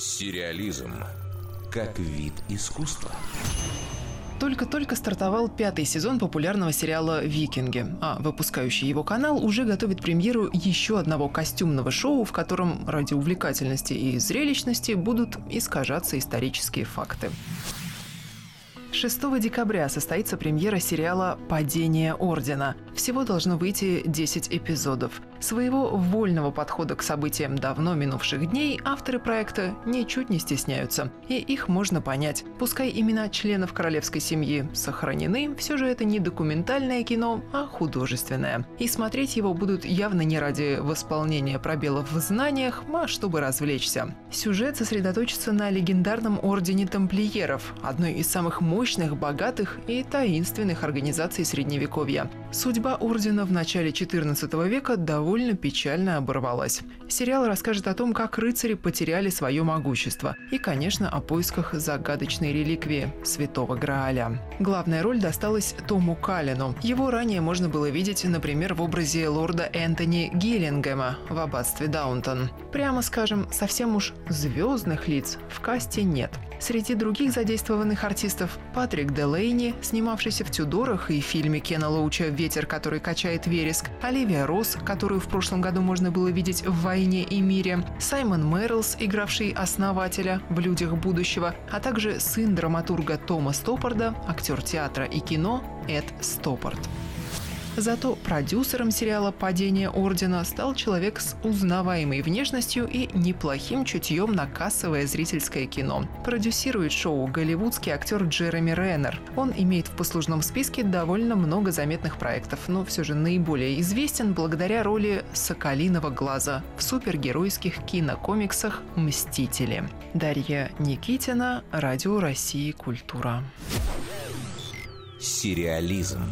Сериализм как вид искусства. Только-только стартовал пятый сезон популярного сериала «Викинги», а выпускающий его канал уже готовит премьеру еще одного костюмного шоу, в котором ради увлекательности и зрелищности будут искажаться исторические факты. 6 декабря состоится премьера сериала «Падение Ордена». Всего должно выйти 10 эпизодов. Своего вольного подхода к событиям давно минувших дней авторы проекта ничуть не стесняются. И их можно понять. Пускай имена членов королевской семьи сохранены, все же это не документальное кино, а художественное. И смотреть его будут явно не ради восполнения пробелов в знаниях, а чтобы развлечься. Сюжет сосредоточится на легендарном ордене тамплиеров, одной из самых мощных, богатых и таинственных организаций Средневековья. Судьба ордена в начале XIV века довольно печально оборвалась. Сериал расскажет о том, как рыцари потеряли свое могущество и, конечно, о поисках загадочной реликвии – Святого Грааля. Главная роль досталась Тому Калину. Его ранее можно было видеть, например, в образе лорда Энтони Гиллингема в аббатстве Даунтон. Прямо скажем, совсем уж звездных лиц в касте нет. Среди других задействованных артистов – Патрик Делейни, снимавшийся в «Тюдорах» и фильме Кена Лоуча «Ветер, который качает вереск», Оливия Росс, которую в прошлом году можно было видеть в «Войне и мире», Саймон Мерлс, игравший основателя в «Людях будущего», а также сын драматурга Тома Стоппарда, актер театра и кино Эд Стоппард. Зато продюсером сериала «Падение Ордена» стал человек с узнаваемой внешностью и неплохим чутьем на кассовое зрительское кино. Продюсирует шоу голливудский актер Джереми Реннер. Он имеет в послужном списке довольно много заметных проектов, но все же наиболее известен благодаря роли «Соколиного глаза» в супергеройских кинокомиксах «Мстители». Дарья Никитина, Радио России «Культура». Сериализм